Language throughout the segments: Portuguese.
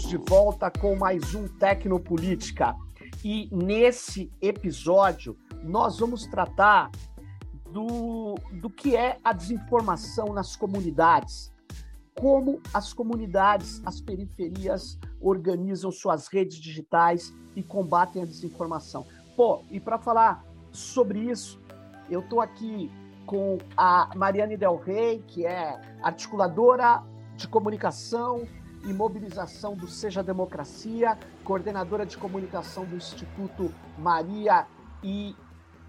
Estamos de volta com mais um Tecnopolítica. E nesse episódio nós vamos tratar do, do que é a desinformação nas comunidades. Como as comunidades, as periferias organizam suas redes digitais e combatem a desinformação. Pô, e para falar sobre isso, eu estou aqui com a Mariane Del Rey, que é articuladora de comunicação e mobilização do Seja Democracia, coordenadora de comunicação do Instituto Maria e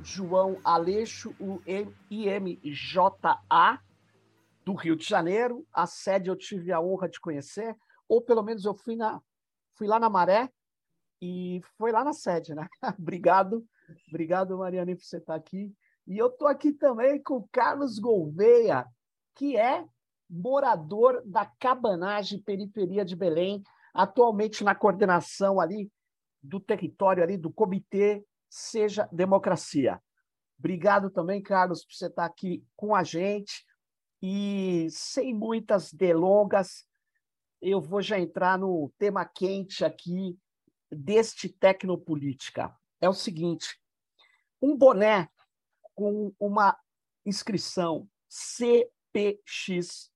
João Aleixo, o IMJA, do Rio de Janeiro. A sede eu tive a honra de conhecer, ou pelo menos eu fui, na, fui lá na Maré e foi lá na sede, né? obrigado, obrigado, Mariane, por você estar aqui. E eu estou aqui também com o Carlos Gouveia, que é morador da Cabanagem, periferia de Belém, atualmente na coordenação ali do território ali do Comitê Seja Democracia. Obrigado também, Carlos, por você estar aqui com a gente. E sem muitas delongas, eu vou já entrar no tema quente aqui deste Tecnopolítica. É o seguinte: um boné com uma inscrição CPX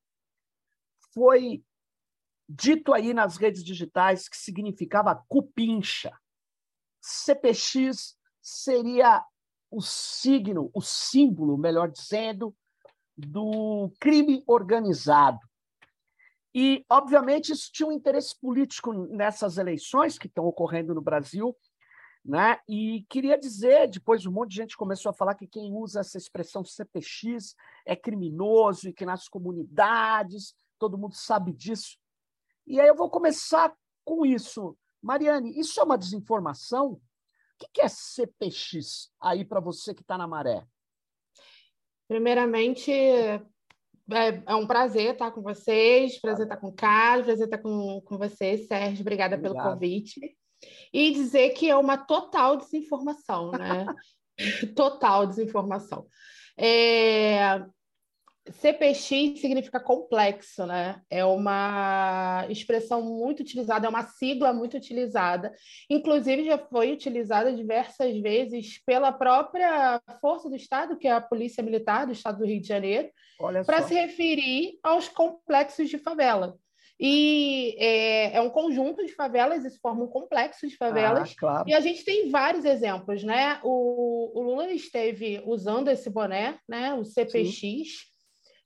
foi dito aí nas redes digitais que significava cupincha. CPX seria o signo, o símbolo, melhor dizendo, do crime organizado. E, obviamente, isso tinha um interesse político nessas eleições que estão ocorrendo no Brasil. Né? E queria dizer, depois um monte de gente começou a falar que quem usa essa expressão CPX é criminoso e que nas comunidades todo mundo sabe disso. E aí eu vou começar com isso. Mariane, isso é uma desinformação? O que é CPX aí para você que está na maré? Primeiramente, é, é, um prazer estar com vocês, prazer estar com o Carlos, prazer estar com, com você, Sérgio. Obrigada Obrigado. pelo convite. E dizer que é uma total desinformação, né? total desinformação. É, CPX significa complexo, né? É uma expressão muito utilizada, é uma sigla muito utilizada. Inclusive, já foi utilizada diversas vezes pela própria Força do Estado, que é a Polícia Militar do Estado do Rio de Janeiro, para se referir aos complexos de favela. E é, é, um conjunto de favelas, isso forma um complexo de favelas. Ah, claro. E a gente tem vários exemplos, né? O, o Lula esteve usando esse boné, né? O CPX. Sim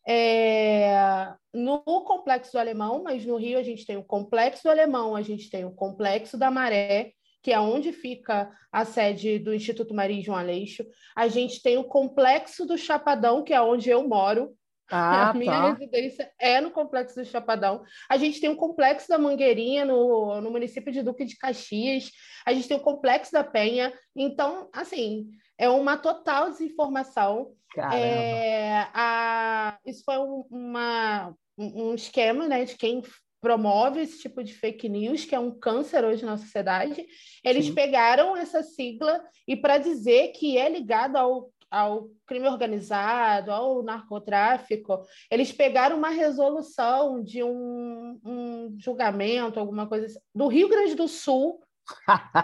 é, no Complexo do Alemão, mas no Rio a gente tem o Complexo do Alemão, a gente tem o Complexo da Maré, que é onde fica a sede do Instituto Maria João Aleixo. A gente tem o Complexo do Chapadão, que é onde eu moro. Ah, a minha tá. residência é no Complexo do Chapadão. A gente tem o Complexo da Mangueirinha, no, no município de Duque de Caxias. A gente tem o Complexo da Penha. Então, assim, é uma total desinformação. É, a, isso foi um, uma, um esquema né, de quem promove esse tipo de fake news, que é um câncer hoje na sociedade. Eles Sim. pegaram essa sigla e para dizer que é ligado ao, ao crime organizado, ao narcotráfico, eles pegaram uma resolução de um, um julgamento, alguma coisa assim, do Rio Grande do Sul,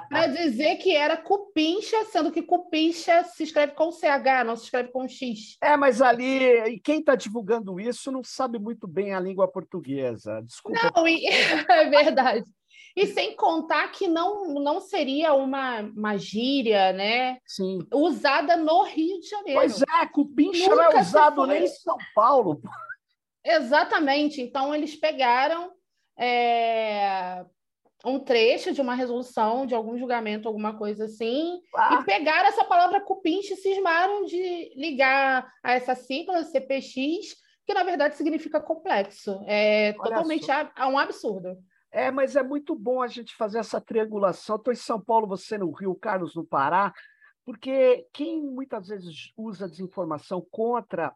para dizer que era cupincha, sendo que cupincha se escreve com CH, não se escreve com X. É, mas ali, quem está divulgando isso não sabe muito bem a língua portuguesa. Desculpa. Não, e... é verdade. E sem contar que não, não seria uma, uma gíria, né? Sim. Usada no Rio de Janeiro. Pois é, cupincha Nunca não é usado nem em São Paulo. Exatamente. Então, eles pegaram é, um trecho de uma resolução, de algum julgamento, alguma coisa assim, ah. e pegaram essa palavra cupinche e cismaram de ligar a essa sigla CPX, que na verdade significa complexo. É Olha totalmente a, um absurdo. É, mas é muito bom a gente fazer essa triangulação. Estou em São Paulo, você no Rio, Carlos no Pará, porque quem muitas vezes usa desinformação contra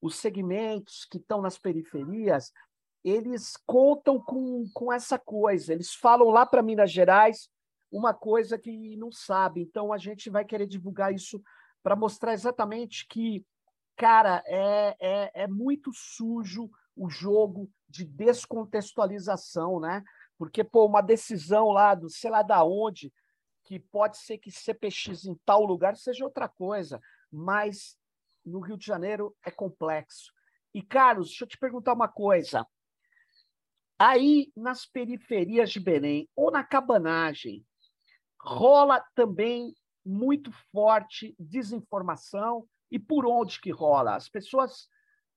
os segmentos que estão nas periferias eles contam com, com essa coisa. Eles falam lá para Minas Gerais uma coisa que não sabe. Então a gente vai querer divulgar isso para mostrar exatamente que, cara, é, é, é muito sujo o jogo de descontextualização, né? Porque, pô, uma decisão lá do sei lá da onde, que pode ser que CPX em tal lugar seja outra coisa, mas no Rio de Janeiro é complexo. E, Carlos, deixa eu te perguntar uma coisa. Aí, nas periferias de Belém, ou na cabanagem, rola também muito forte desinformação. E por onde que rola? As pessoas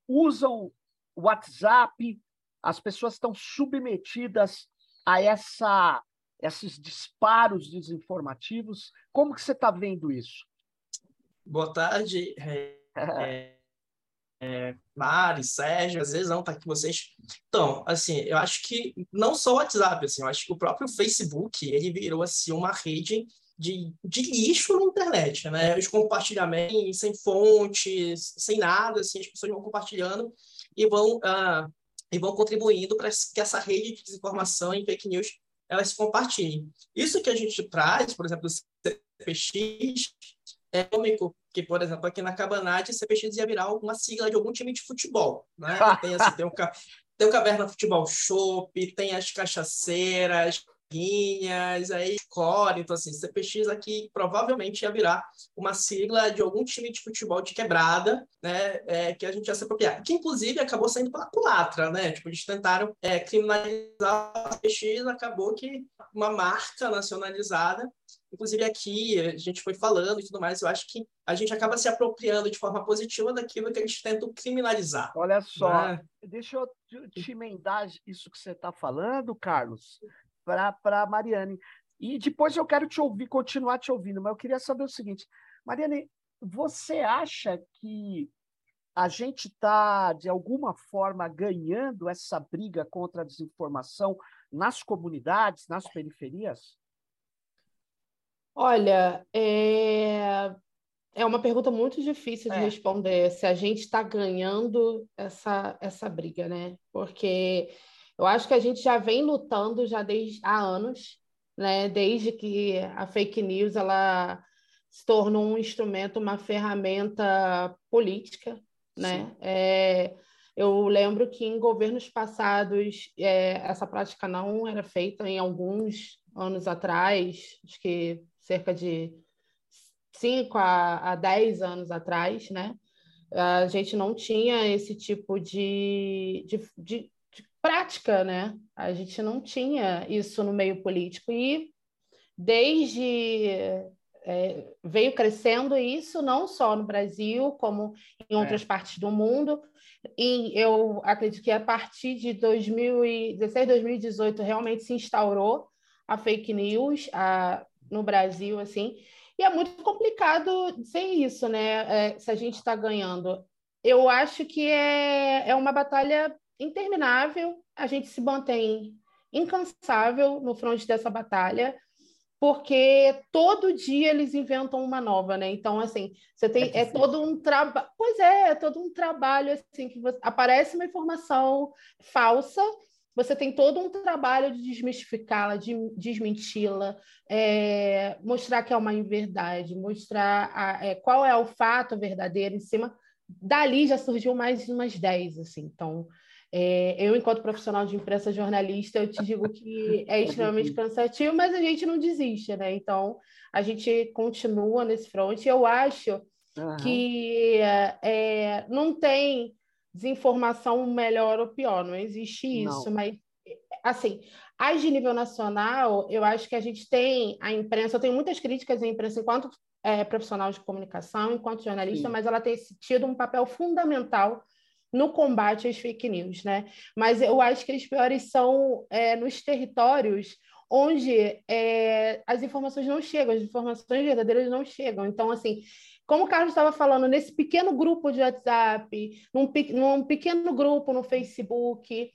usam o WhatsApp, as pessoas estão submetidas a essa, esses disparos desinformativos. Como que você está vendo isso? Boa tarde, é, é, é, Mari, Sérgio, às vezes não tá aqui vocês. Então, assim, eu acho que não só o WhatsApp, assim, eu acho que o próprio Facebook, ele virou, assim, uma rede de, de lixo na internet, né? Os compartilhamentos sem fontes, sem nada, assim, as pessoas vão compartilhando e vão, uh, e vão contribuindo para que essa rede de desinformação e fake news elas se compartilhem. Isso que a gente traz, por exemplo, do CPX, é cômico, que, por exemplo, aqui na Cabanate, CPX ia virar uma sigla de algum time de futebol, né? Tem, assim, tem, o, tem o Caverna Futebol Shop, tem as cachaceiras, Guinhas, aí Core, então assim, CPX aqui provavelmente ia virar uma sigla de algum time de futebol de quebrada, né, é, que a gente ia se apropriar, que inclusive acabou saindo pela culatra, né, tipo, eles tentaram é, criminalizar a CPX, acabou que uma marca nacionalizada, inclusive aqui a gente foi falando e tudo mais, eu acho que a gente acaba se apropriando de forma positiva daquilo que eles tentam criminalizar. Olha só, né? deixa eu te emendar isso que você está falando, Carlos, para Mariane. E depois eu quero te ouvir, continuar te ouvindo, mas eu queria saber o seguinte, Mariane, você acha que a gente está, de alguma forma, ganhando essa briga contra a desinformação nas comunidades, nas periferias? Olha, é, é uma pergunta muito difícil de é. responder se a gente está ganhando essa, essa briga, né? Porque eu acho que a gente já vem lutando já desde há anos, né? Desde que a fake news ela se tornou um instrumento, uma ferramenta política, né? É, eu lembro que em governos passados é, essa prática não era feita em alguns anos atrás, acho que cerca de 5 a, a 10 anos atrás, né? A gente não tinha esse tipo de, de, de, prática, né? A gente não tinha isso no meio político e desde é, veio crescendo isso não só no Brasil como em outras é. partes do mundo. E eu acredito que a partir de 2016, 2018 realmente se instaurou a fake news a, no Brasil, assim. E é muito complicado dizer isso, né? É, se a gente está ganhando. Eu acho que é, é uma batalha interminável, a gente se mantém incansável no fronte dessa batalha, porque todo dia eles inventam uma nova, né? Então, assim, você tem é, é todo um trabalho, pois é, é todo um trabalho assim que você... aparece uma informação falsa, você tem todo um trabalho de desmistificá-la, de desmenti-la, é, mostrar que é uma inverdade, mostrar a, é, qual é o fato verdadeiro em cima. Dali já surgiu mais umas 10, assim. Então, é, eu, enquanto profissional de imprensa jornalista, eu te digo que é extremamente cansativo, mas a gente não desiste, né? Então, a gente continua nesse front. Eu acho uhum. que é, não tem desinformação melhor ou pior, não existe isso, não. mas, assim, as de nível nacional, eu acho que a gente tem a imprensa, eu tenho muitas críticas à imprensa enquanto é, profissional de comunicação, enquanto jornalista, Sim. mas ela tem tido um papel fundamental no combate às fake news, né? Mas eu acho que as piores são é, nos territórios onde é, as informações não chegam, as informações verdadeiras não chegam. Então, assim, como o Carlos estava falando, nesse pequeno grupo de WhatsApp, num, num pequeno grupo no Facebook,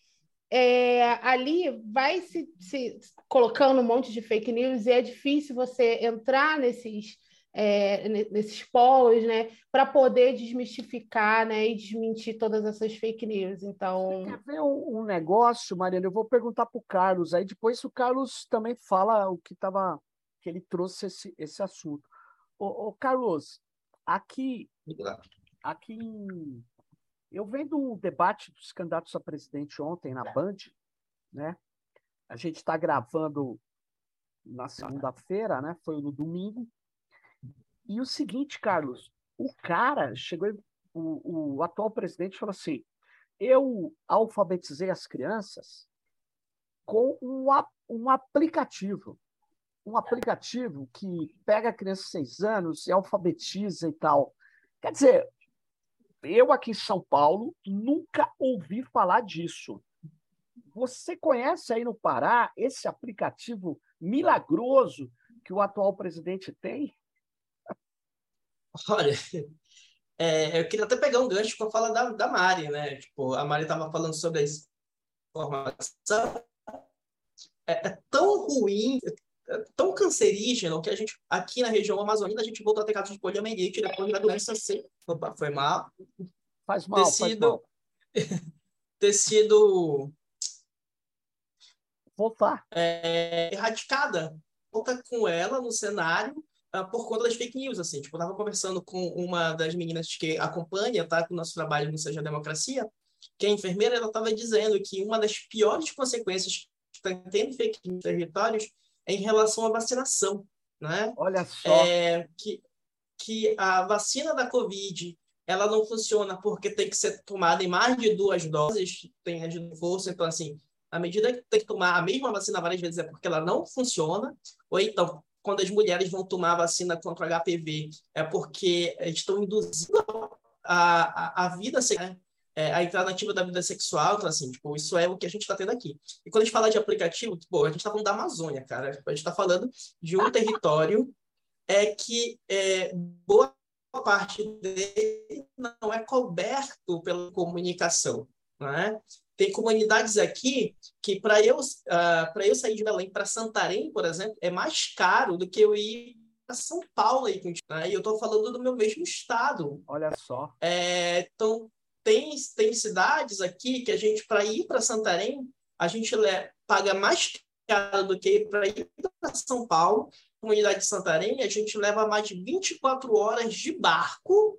é, ali vai se, se colocando um monte de fake news e é difícil você entrar nesses é, nesses polos, né, para poder desmistificar, né, e desmentir todas essas fake news. Então, Você quer ver um, um negócio, Mariana? Eu vou perguntar para o Carlos. Aí depois o Carlos também fala o que estava que ele trouxe esse, esse assunto. Ô, ô Carlos, aqui, aqui em, eu vendo um debate dos candidatos a presidente ontem na Band, né? A gente está gravando na segunda-feira, né? Foi no domingo. E o seguinte, Carlos, o cara chegou, o, o atual presidente falou assim: eu alfabetizei as crianças com um, um aplicativo. Um aplicativo que pega a criança de seis anos e alfabetiza e tal. Quer dizer, eu aqui em São Paulo nunca ouvi falar disso. Você conhece aí no Pará esse aplicativo milagroso que o atual presidente tem? Olha, é, eu queria até pegar um gancho para falar da, da Mari, né? Tipo, a Mari estava falando sobre a informação. É, é, tão ruim, é tão cancerígeno que a gente, aqui na região amazônica, a gente voltou a ter casos de poliomielite depois da doença ser. Opa, foi mal. Faz mal, ter sido, mal. ter sido voltar. É, erradicada. Volta com ela no cenário por conta das fake news, assim. Tipo, eu tava conversando com uma das meninas que acompanha, tá, com o nosso trabalho no Seja Democracia, que é enfermeira, ela estava dizendo que uma das piores consequências que está tendo fake news territórios é em relação à vacinação, né? Olha só. É, que, que a vacina da Covid ela não funciona porque tem que ser tomada em mais de duas doses, tem a de força, então assim, à medida que tem que tomar a mesma vacina várias vezes é porque ela não funciona, ou então, quando as mulheres vão tomar vacina contra o HPV, é porque estão induzindo a, a, a vida sexual, né? é, a entrada nativa da vida sexual, então, assim, tipo, isso é o que a gente está tendo aqui. E quando a gente fala de aplicativo, tipo, a gente está falando da Amazônia, cara, a gente está falando de um território é que é, boa parte dele não é coberto pela comunicação, né? Tem comunidades aqui que, para eu, uh, para eu sair de Belém para Santarém, por exemplo, é mais caro do que eu ir para São Paulo. Aí, né? E eu estou falando do meu mesmo estado. Olha só. É, então, tem, tem cidades aqui que a gente, para ir para Santarém, a gente paga mais caro do que para ir para São Paulo. Comunidade de Santarém, a gente leva mais de 24 horas de barco,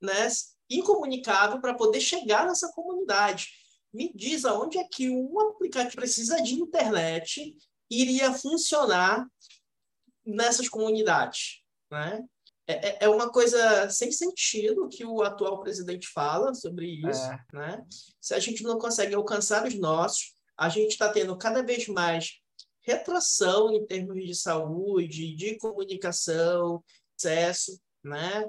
né? Incomunicável para poder chegar nessa comunidade me diz aonde é que um aplicativo precisa de internet iria funcionar nessas comunidades, né? É, é, é uma coisa sem sentido que o atual presidente fala sobre isso, é. né? Se a gente não consegue alcançar os nossos, a gente está tendo cada vez mais retração em termos de saúde, de comunicação, acesso, né?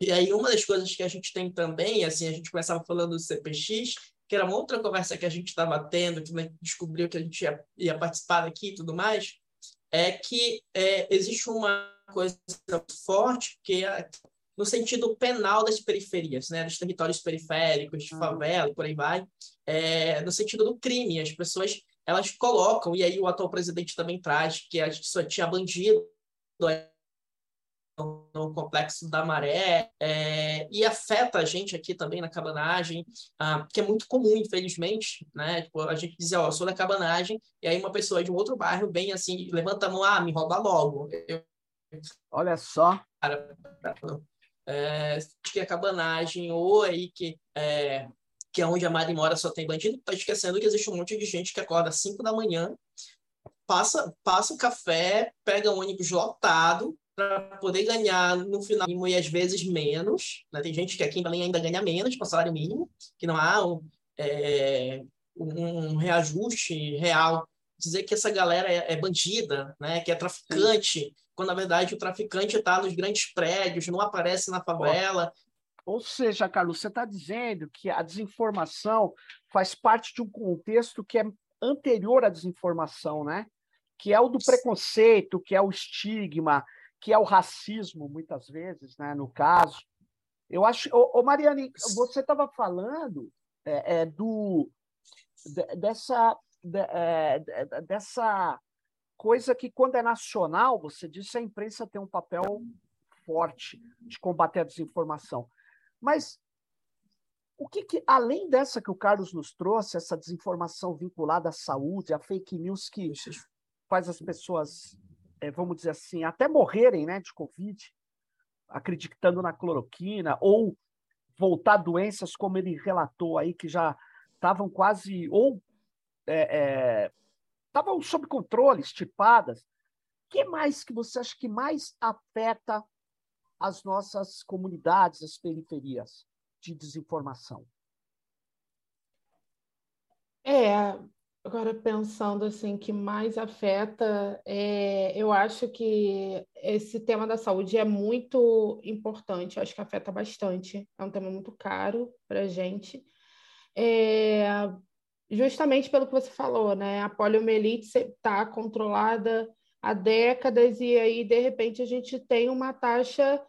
E aí uma das coisas que a gente tem também, assim, a gente começava falando do CPX, que era uma outra conversa que a gente estava tendo, que descobriu que a gente ia, ia participar aqui e tudo mais, é que é, existe uma coisa forte que é no sentido penal das periferias, né, dos territórios periféricos, de favela e por aí vai, é, no sentido do crime, as pessoas elas colocam e aí o atual presidente também traz que a gente só tinha bandido no complexo da maré é, e afeta a gente aqui também na cabanagem, ah, que é muito comum, infelizmente, né? Tipo, a gente dizia, ó, eu sou da cabanagem, e aí uma pessoa de um outro bairro vem assim, levanta a mão, ah, me rouba logo. Eu, Olha só. Cara, é, que a cabanagem, ou aí que é, que é onde a Mari mora só tem bandido, tá esquecendo que existe um monte de gente que acorda às 5 da manhã, passa, passa o café, pega um ônibus lotado, para poder ganhar no final e às vezes menos. Né? Tem gente que aqui em Belém ainda ganha menos para salário mínimo, que não há um, é, um reajuste real. Dizer que essa galera é, é bandida, né? que é traficante, Sim. quando na verdade o traficante está nos grandes prédios, não aparece na favela. Ou seja, Carlos, você está dizendo que a desinformação faz parte de um contexto que é anterior à desinformação, né? Que é o do preconceito, que é o estigma, que é o racismo, muitas vezes, né, no caso. Eu acho. Ô, ô Mariane, você estava falando é, é, do, de, dessa, de, é, dessa coisa que, quando é nacional, você disse, a imprensa tem um papel forte de combater a desinformação. Mas o que, que, além dessa que o Carlos nos trouxe, essa desinformação vinculada à saúde, a fake news que faz as pessoas é, vamos dizer assim, até morrerem né, de Covid, acreditando na cloroquina, ou voltar doenças como ele relatou aí, que já estavam quase ou é, é, estavam sob controle, estipadas. O que mais que você acha que mais afeta as nossas comunidades, as periferias de desinformação? É, agora pensando assim, que mais afeta, é, eu acho que esse tema da saúde é muito importante, eu acho que afeta bastante, é um tema muito caro para a gente. É, justamente pelo que você falou, né? A poliomielite está controlada há décadas e aí, de repente, a gente tem uma taxa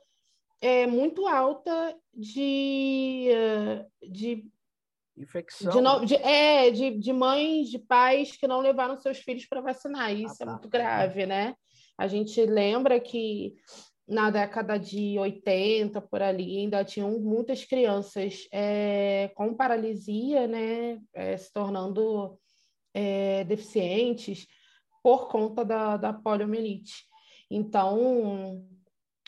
é, muito alta de, de Infecção. De, no, de, é, de, de mães, de pais que não levaram seus filhos para vacinar. Isso ah, é tá. muito grave, né? A gente lembra que na década de 80, por ali, ainda tinham muitas crianças é, com paralisia, né? É, se tornando é, deficientes por conta da, da poliomielite. Então,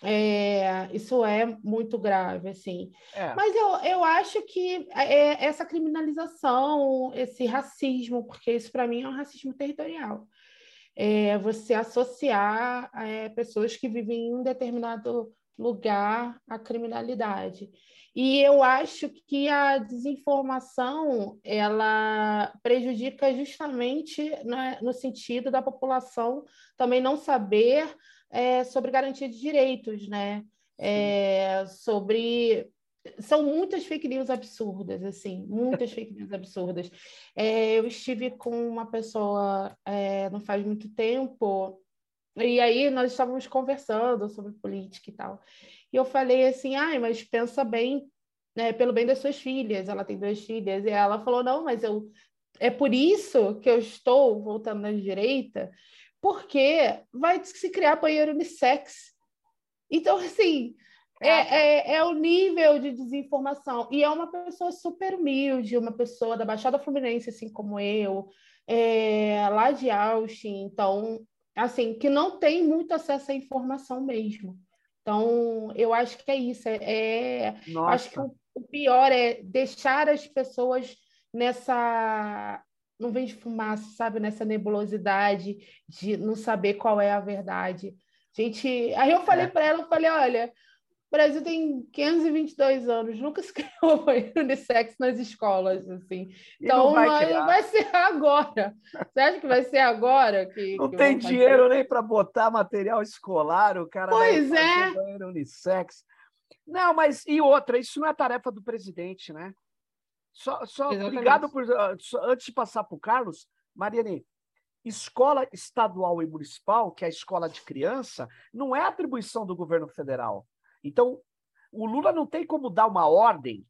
é, isso é muito grave, assim. É. Mas eu, eu acho que é, essa criminalização, esse racismo, porque isso para mim é um racismo territorial. É você associar é, pessoas que vivem em um determinado lugar à criminalidade. E eu acho que a desinformação ela prejudica justamente né, no sentido da população também não saber é, sobre garantia de direitos, né? É, sobre são muitas fake news absurdas, assim, muitas fake news absurdas. É, eu estive com uma pessoa é, não faz muito tempo, e aí nós estávamos conversando sobre política e tal. E eu falei assim, ai, mas pensa bem, né, pelo bem das suas filhas. Ela tem duas filhas. E ela falou, não, mas eu é por isso que eu estou voltando na direita, porque vai se criar banheiro unissex. Então, assim, é, é, é, o nível de desinformação. E é uma pessoa super humilde, uma pessoa da Baixada Fluminense, assim como eu, é, lá de Austin, então, assim, que não tem muito acesso à informação mesmo. Então, eu acho que é isso. É, é acho que o, o pior é deixar as pessoas nessa não vem de fumaça, sabe? Nessa nebulosidade de não saber qual é a verdade. Gente, aí eu falei é. para ela, eu falei, olha, o Brasil tem 522 anos, nunca se criou banheiro unissex nas escolas, assim. Então, vai, vai, ser agora. Você acha que vai ser agora? Que, não que tem dinheiro nem para botar material escolar, o cara pois vai é. banheiro unissex. Não, mas e outra, isso não é tarefa do presidente, né? Só, só obrigado por. Ah, antes de passar para o Carlos, Mariane, escola estadual e municipal, que é a escola de criança, não é atribuição do governo federal. Então, o Lula não tem como dar uma ordem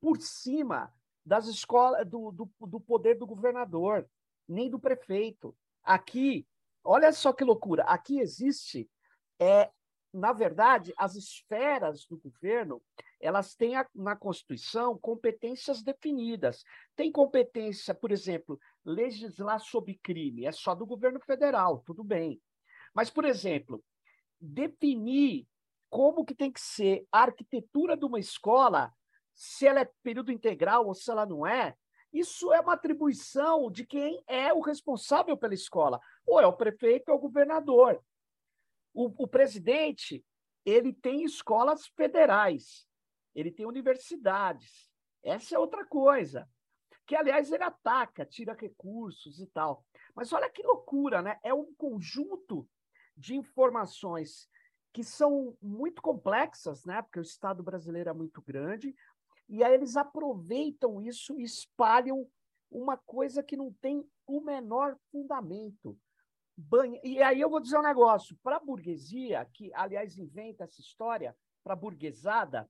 por cima das escolas do, do, do poder do governador, nem do prefeito. Aqui, olha só que loucura, aqui existe é, na verdade, as esferas do governo, elas têm a, na Constituição competências definidas. Tem competência, por exemplo, legislar sobre crime, é só do governo federal, tudo bem. Mas, por exemplo, definir como que tem que ser a arquitetura de uma escola, se ela é período integral ou se ela não é, isso é uma atribuição de quem é o responsável pela escola. Ou é o prefeito ou é o governador. O, o presidente ele tem escolas federais, ele tem universidades. Essa é outra coisa. Que, aliás, ele ataca, tira recursos e tal. Mas olha que loucura, né? É um conjunto de informações que são muito complexas, né? Porque o Estado brasileiro é muito grande, e aí eles aproveitam isso e espalham uma coisa que não tem o menor fundamento. E aí eu vou dizer um negócio: para a burguesia, que aliás inventa essa história, para a burguesada,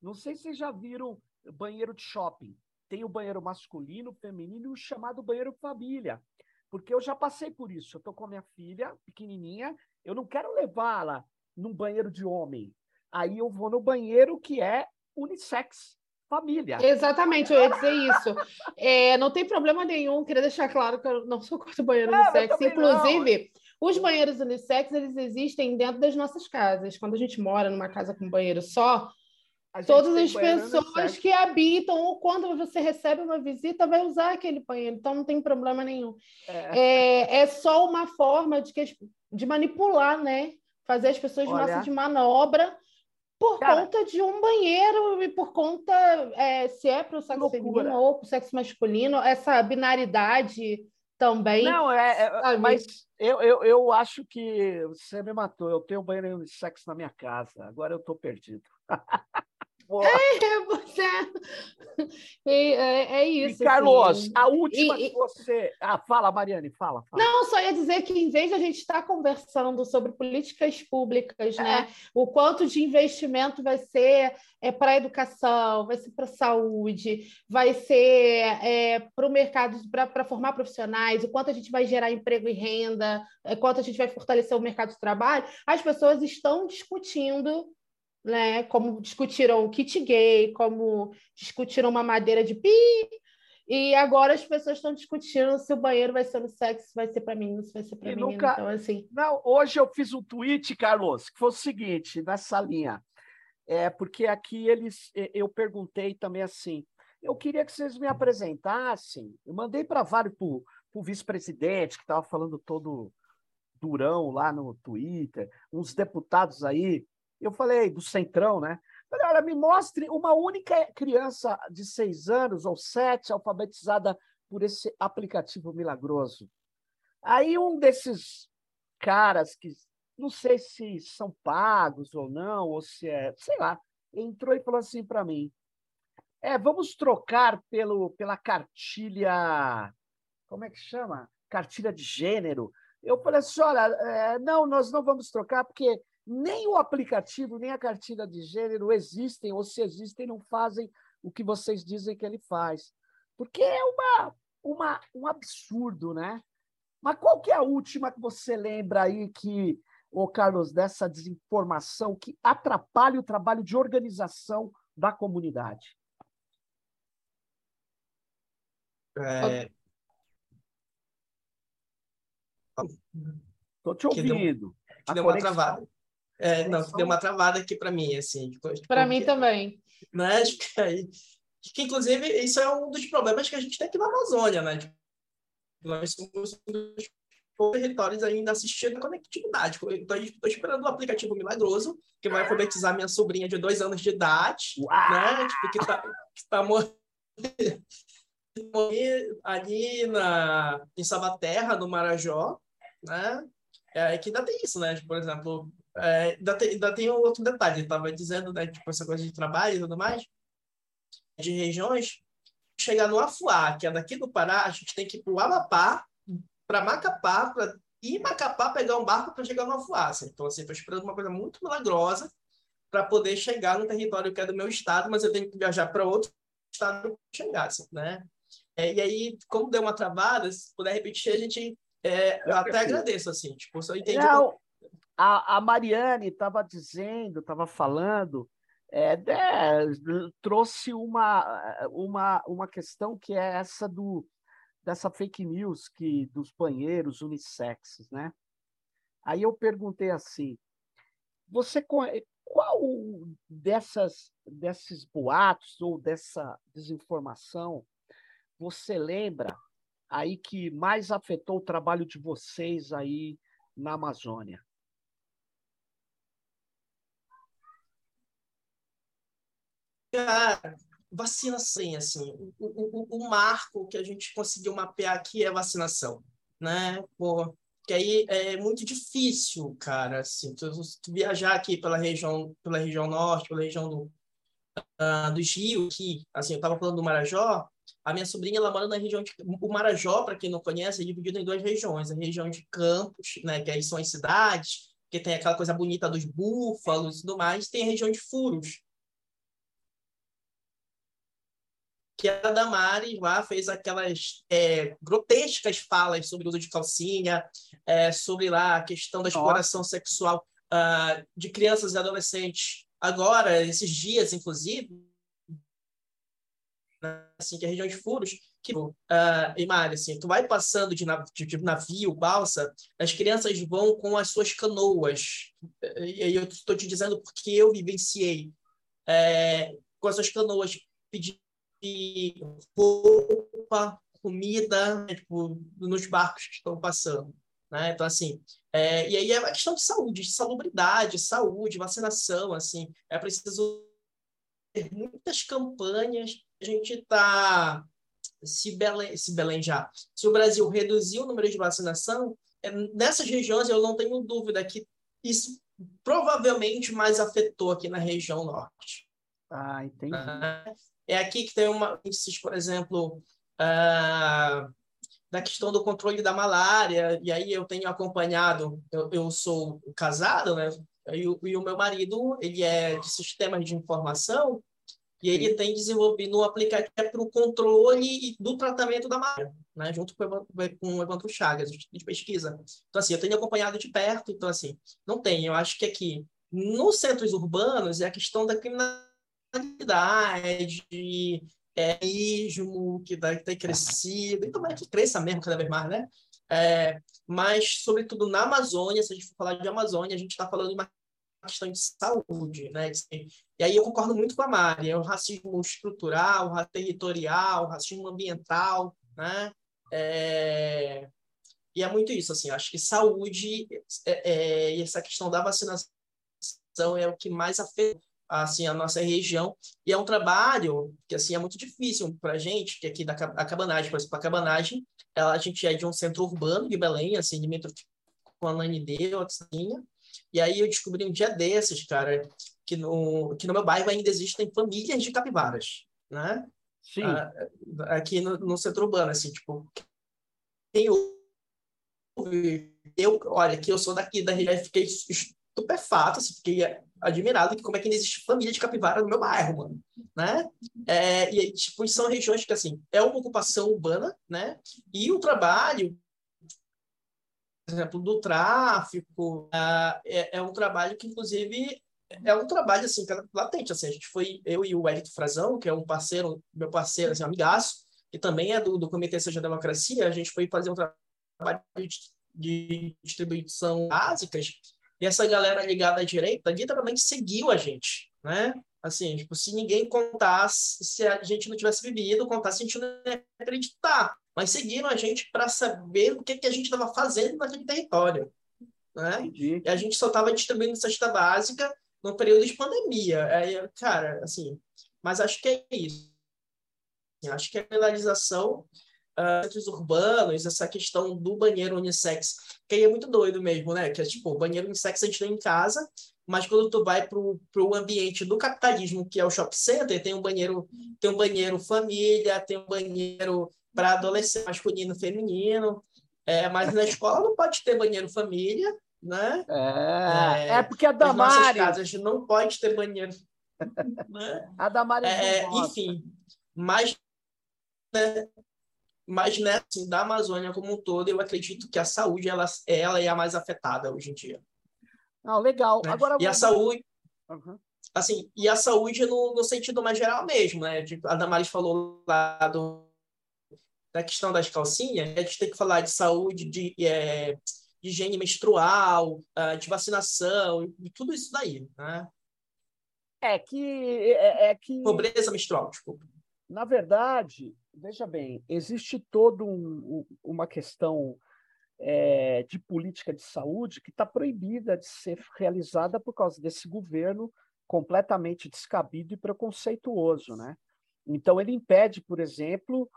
não sei se vocês já viram banheiro de shopping. Tem o banheiro masculino, feminino e o chamado banheiro família. Porque eu já passei por isso. Eu estou com a minha filha pequenininha, eu não quero levá-la num banheiro de homem. Aí eu vou no banheiro que é unissex família. Exatamente, eu ia dizer isso. É, não tem problema nenhum, queria deixar claro que eu não sou contra o banheiro é, unissex. Inclusive, não. os banheiros unissex, eles existem dentro das nossas casas. Quando a gente mora numa casa com banheiro só, Todas as pessoas que habitam, ou quando você recebe uma visita, vai usar aquele banheiro, então não tem problema nenhum. É, é, é só uma forma de, que, de manipular, né? Fazer as pessoas de massa de manobra por Cara, conta de um banheiro e por conta é, se é para o sexo loucura. feminino ou para o sexo masculino, essa binaridade também. Não, é, é mas eu, eu, eu acho que você me matou. Eu tenho um banheiro de sexo na minha casa, agora eu estou perdido. É, você... É, é, é isso. E, Carlos, assim. a última e, que você. Ah, fala, Mariane, fala, fala, Não, só ia dizer que em vez de a gente estar conversando sobre políticas públicas, é. né? O quanto de investimento vai ser é, para a educação, vai ser para a saúde, vai ser é, para o mercado, para formar profissionais, o quanto a gente vai gerar emprego e renda, o quanto a gente vai fortalecer o mercado de trabalho, as pessoas estão discutindo né? Como discutiram o kit gay, como discutiram uma madeira de pi, e agora as pessoas estão discutindo se o banheiro vai ser no sexo, se vai ser para menino, se vai ser para menino. Nunca... Então, assim. Não, hoje eu fiz um tweet, Carlos, que foi o seguinte, nessa linha. É, porque aqui eles eu perguntei também assim. Eu queria que vocês me apresentassem. Eu mandei para vários para o vice-presidente, que estava falando todo durão lá no Twitter, uns deputados aí eu falei do Centrão, né? Falei, olha, me mostre uma única criança de seis anos ou sete alfabetizada por esse aplicativo milagroso. Aí um desses caras que não sei se são pagos ou não, ou se é, sei lá, entrou e falou assim para mim: é, vamos trocar pelo, pela cartilha, como é que chama? Cartilha de gênero. Eu falei assim: olha, é, não, nós não vamos trocar, porque nem o aplicativo, nem a cartilha de gênero existem, ou se existem, não fazem o que vocês dizem que ele faz. Porque é uma, uma, um absurdo, né? Mas qual que é a última que você lembra aí que, ô Carlos, dessa desinformação que atrapalha o trabalho de organização da comunidade? É... Estou te ouvindo. Que deu, que deu uma travada. É, não, deu uma travada aqui para mim, assim. Para mim também. Né? Que, inclusive, isso é um dos problemas que a gente tem aqui na Amazônia, né? Nós somos um dos territórios ainda assistindo a conectividade. Estou esperando o um aplicativo milagroso, que vai alfabetizar minha sobrinha de dois anos de idade, Uau! né? Tipo, que está que tá morrendo ali na, em Salvaterra, no Marajó, né? É, que ainda tem isso, né? Por exemplo, é, ainda, tem, ainda tem outro detalhe, estava dizendo, né, tipo, essa coisa de trabalho e tudo mais, de regiões, chegar no Afuá, que é daqui do Pará, a gente tem que ir para o Amapá, para Macapá, para ir Macapá pegar um barco para chegar no Afuá. Assim. Então, assim, estou esperando uma coisa muito milagrosa para poder chegar no território que é do meu estado, mas eu tenho que viajar para outro estado para chegar, assim, né? É, e aí, como deu uma travada, se puder repetir, a gente é, eu até agradeço, assim, tipo, eu entendi. Não, a, a Mariane estava dizendo, estava falando, é, é, trouxe uma, uma, uma questão que é essa do, dessa fake news que dos banheiros unissexes, né? Aí eu perguntei assim, você qual dessas desses boatos ou dessa desinformação você lembra aí que mais afetou o trabalho de vocês aí na Amazônia? Cara, vacina sim, assim, o, o, o, marco que a gente conseguiu mapear aqui é vacinação, né? Pô, que aí é muito difícil, cara, assim, tu, tu, viajar aqui pela região, pela região norte, pela região do, uh, dos rios, aqui, assim, eu estava falando do Marajó, a minha sobrinha, ela mora na região de... O Marajó, para quem não conhece, é dividido em duas regiões, a região de Campos, né, que aí são as cidades, que tem aquela coisa bonita dos búfalos e tudo mais, tem a região de Furos, que a Damares lá fez aquelas é, grotescas falas sobre o uso de calcinha, é, sobre lá a questão da exploração Nossa. sexual uh, de crianças e adolescentes. Agora, esses dias, inclusive, assim, que é a região de Furos, que, uh, e Mari, assim, tu vai passando de, nav de, de, navio, balsa, as crianças vão com as suas canoas. E aí eu estou te dizendo porque eu vivenciei é, com as suas canoas, pedir roupa, comida, né, tipo, nos barcos que estão passando. Né? Então, assim, é, e aí é uma questão de saúde, de salubridade, saúde, vacinação, assim, é preciso ter muitas campanhas, a gente está se Belém, se Belém já, se o Brasil reduzir o número de vacinação, é, nessas regiões eu não tenho dúvida que isso provavelmente mais afetou aqui na região norte. Ah, entendi. É aqui que tem uma por exemplo, uh, da questão do controle da malária, e aí eu tenho acompanhado, eu, eu sou casado, né? E, e o meu marido, ele é de sistemas de informação, e ele tem desenvolvido um aplicativo para o controle do tratamento da malária, né? junto com, com o Evandro Chagas, de pesquisa. Então, assim, eu tenho acompanhado de perto, então, assim, não tem. Eu acho que aqui, nos centros urbanos, é a questão da criminalidade, é, ismo, que tem crescido, e tomara que cresça mesmo cada vez mais, né? É, mas, sobretudo, na Amazônia, se a gente for falar de Amazônia, a gente está falando de uma questão de saúde, né? E aí eu concordo muito com a Mari, é o racismo estrutural, o territorial, o racismo ambiental, né? É... E é muito isso, assim, acho que saúde é, é, e essa questão da vacinação é o que mais afeta assim a nossa região e é um trabalho que assim é muito difícil para a gente que aqui da a cabanagem por exemplo a cabanagem ela, a gente é de um centro urbano de Belém assim de metro com a Nanideu assim, e aí eu descobri um dia desses, cara, que no, que no meu bairro ainda existem famílias de capivaras, né? Sim. Ah, aqui no, no centro urbano, assim, tipo, ouve, eu, olha, que eu sou daqui da região, fiquei estupefato, assim, fiquei admirado que como é que ainda existe família de capivara no meu bairro, mano, né? É, e, tipo, são regiões que, assim, é uma ocupação urbana, né? E o trabalho exemplo, do tráfico, é, é um trabalho que, inclusive, é um trabalho, assim, latente, assim, a gente foi, eu e o Hélito Frazão, que é um parceiro, meu parceiro, assim, amigaço, que também é do, do Comitê Seja Democracia, a gente foi fazer um trabalho de, de distribuição básicas, e essa galera ligada à direita literalmente seguiu a gente, né? Assim, tipo, se ninguém contasse, se a gente não tivesse vivido, contasse, a gente não ia acreditar mas seguiram a gente para saber o que, que a gente estava fazendo naquele território. Né? E a gente só estava distribuindo cesta básica no período de pandemia. Aí, cara, assim, mas acho que é isso. Acho que a penalização uh, centros urbanos, essa questão do banheiro unissex, que aí é muito doido mesmo, né? Que é tipo, banheiro unissex a gente tem em casa, mas quando tu vai pro, pro ambiente do capitalismo, que é o shopping center, tem um banheiro, tem um banheiro família, tem um banheiro para adolescente masculino feminino. É, mas na escola não pode ter banheiro família, né? É, é, é porque a Damares... Nas nossas casas não pode ter banheiro. né? A Damares é, Enfim, mas, né, mas né, assim, da Amazônia como um todo, eu acredito que a saúde ela, ela é a mais afetada hoje em dia. Não, legal. Né? Agora, e a saúde... Uhum. Assim, e a saúde no, no sentido mais geral mesmo, né? Tipo, a Damares falou lá do da questão das calcinhas, a gente tem que falar de saúde, de, é, de higiene menstrual, ah, de vacinação, e tudo isso daí, né? É que... É, é que... Pobreza menstrual, desculpa. Na verdade, veja bem, existe toda um, uma questão é, de política de saúde que está proibida de ser realizada por causa desse governo completamente descabido e preconceituoso, né? Então ele impede, por exemplo,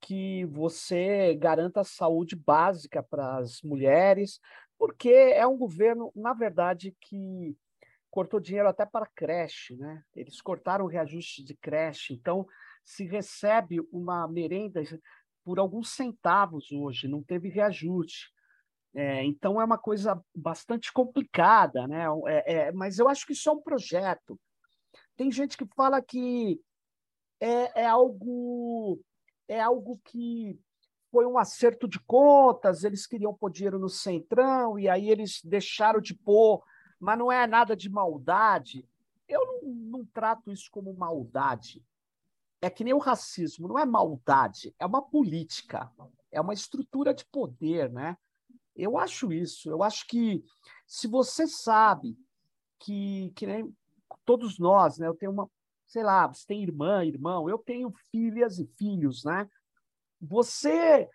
que você garanta saúde básica para as mulheres, porque é um governo, na verdade, que cortou dinheiro até para creche, né? Eles cortaram o reajuste de creche, então se recebe uma merenda por alguns centavos hoje, não teve reajuste. É, então é uma coisa bastante complicada, né? É, é, mas eu acho que isso é um projeto. Tem gente que fala que é, é algo é algo que foi um acerto de contas, eles queriam pôr dinheiro no centrão e aí eles deixaram de pôr, mas não é nada de maldade. Eu não, não trato isso como maldade. É que nem o racismo, não é maldade, é uma política, é uma estrutura de poder, né? Eu acho isso. Eu acho que se você sabe que, que nem todos nós, né? Eu tenho uma, sei lá, você tem irmã, irmão, eu tenho filhas e filhos, né? Você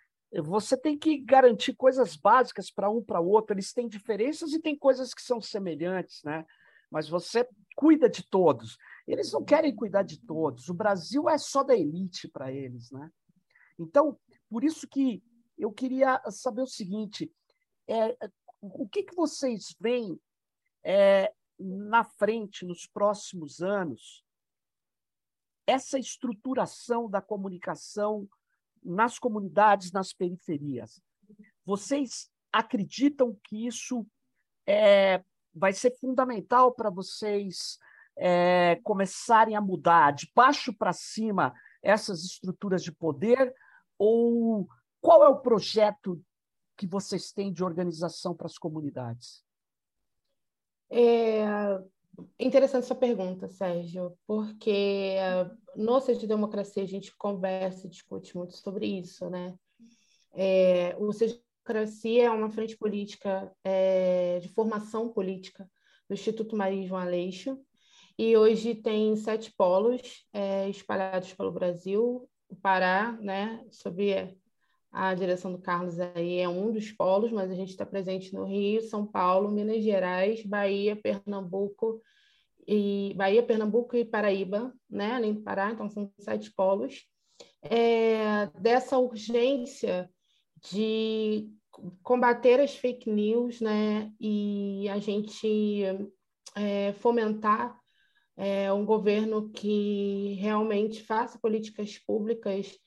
você tem que garantir coisas básicas para um para outro. Eles têm diferenças e tem coisas que são semelhantes, né? Mas você cuida de todos. Eles não querem cuidar de todos. O Brasil é só da elite para eles, né? Então, por isso que eu queria saber o seguinte: é, o que, que vocês veem é, na frente, nos próximos anos, essa estruturação da comunicação nas comunidades, nas periferias. Vocês acreditam que isso é, vai ser fundamental para vocês é, começarem a mudar de baixo para cima essas estruturas de poder? Ou qual é o projeto que vocês têm de organização para as comunidades? É interessante sua pergunta, Sérgio, porque no Centro de Democracia a gente conversa e discute muito sobre isso, né? É, o de Democracia é uma frente política é, de formação política do Instituto Maria João Aleixo, e hoje tem sete polos é, espalhados pelo Brasil, o Pará, né, sob a direção do Carlos aí é um dos polos, mas a gente está presente no Rio, São Paulo, Minas Gerais, Bahia, Pernambuco e Bahia, Pernambuco e Paraíba, né? Além do Pará, então são sete polos. É, dessa urgência de combater as fake news, né? E a gente é, fomentar é, um governo que realmente faça políticas públicas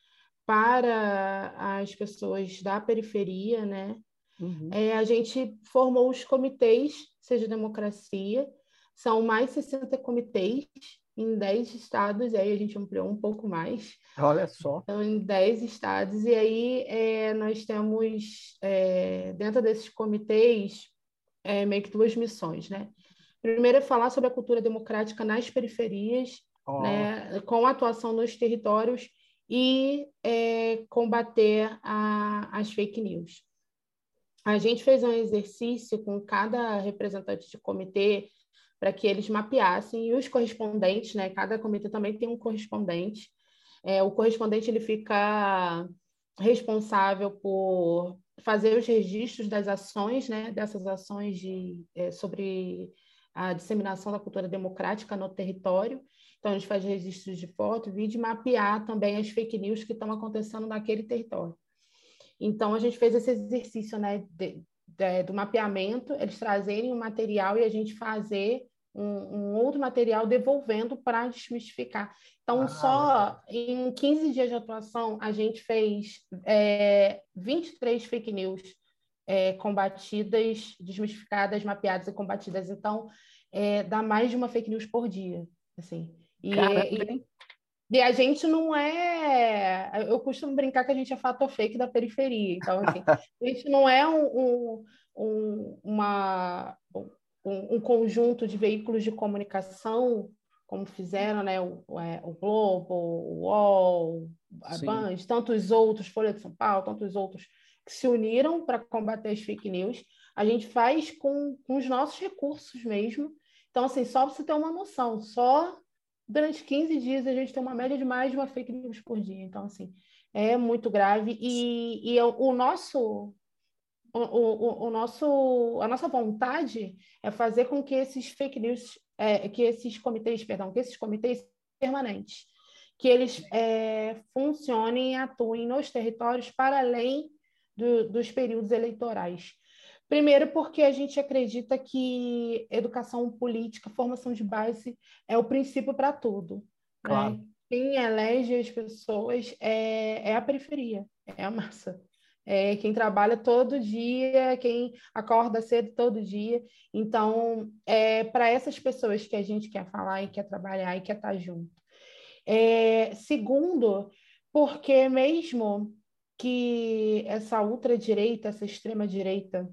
para as pessoas da periferia, né? Uhum. É, a gente formou os comitês Seja Democracia, são mais 60 comitês em 10 estados, e aí a gente ampliou um pouco mais. Olha só. Então, em 10 estados, e aí é, nós temos, é, dentro desses comitês, é, meio que duas missões, né? Primeiro é falar sobre a cultura democrática nas periferias, oh. né, com atuação nos territórios, e é, combater a, as fake news. A gente fez um exercício com cada representante de comitê para que eles mapeassem e os correspondentes, né? Cada comitê também tem um correspondente. É, o correspondente ele fica responsável por fazer os registros das ações, né? Dessas ações de, é, sobre a disseminação da cultura democrática no território então, a gente faz registros de foto, vídeo e mapear também as fake news que estão acontecendo naquele território. Então, a gente fez esse exercício né, de, de, do mapeamento, eles trazerem o material e a gente fazer um, um outro material devolvendo para desmistificar. Então, ah, só em 15 dias de atuação, a gente fez é, 23 fake news é, combatidas, desmistificadas, mapeadas e combatidas. Então, é, dá mais de uma fake news por dia. Assim. E, e, e, a gente não é. Eu costumo brincar que a gente é fato fake da periferia. Então, assim, a gente não é um, um, uma, um, um, conjunto de veículos de comunicação, como fizeram né, o, é, o Globo, o UOL, a Sim. Band, tantos outros, Folha de São Paulo, tantos outros que se uniram para combater as fake news. A gente faz com, com os nossos recursos mesmo. Então, assim, só para você ter uma noção, só durante 15 dias a gente tem uma média de mais de uma fake news por dia. Então, assim, é muito grave. E, e o, nosso. O, o, o, nosso, a nossa vontade é fazer com que esses fake news, é, que esses comitês, perdão, que esses comitês permanentes, que eles é, funcionem e atuem nos territórios para além do, dos períodos eleitorais. Primeiro, porque a gente acredita que educação política, formação de base é o princípio para tudo. Né? Claro. Né? Quem elege as pessoas é, é a periferia, é a massa. É quem trabalha todo dia, quem acorda cedo todo dia. Então, é para essas pessoas que a gente quer falar e quer trabalhar e quer estar junto. É, segundo, porque mesmo que essa ultradireita, essa extrema direita,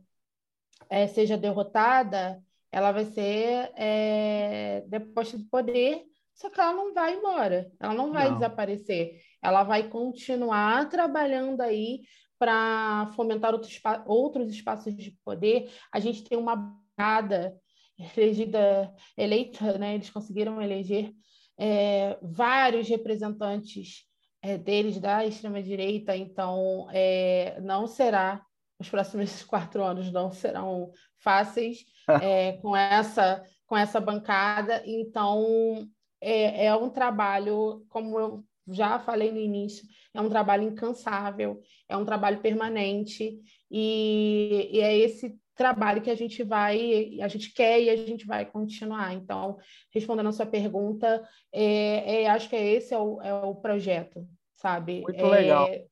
é, seja derrotada, ela vai ser é, deposta do poder, só que ela não vai embora, ela não vai não. desaparecer, ela vai continuar trabalhando aí para fomentar outros, outros espaços de poder. A gente tem uma bancada elegida, eleita, né? Eles conseguiram eleger é, vários representantes é, deles da extrema-direita, então é, não será, os próximos quatro anos não serão fáceis é, com, essa, com essa bancada, então é, é um trabalho, como eu já falei no início, é um trabalho incansável, é um trabalho permanente, e, e é esse trabalho que a gente vai, a gente quer e a gente vai continuar. Então, respondendo a sua pergunta, é, é acho que é esse é o, é o projeto, sabe? Muito legal. É,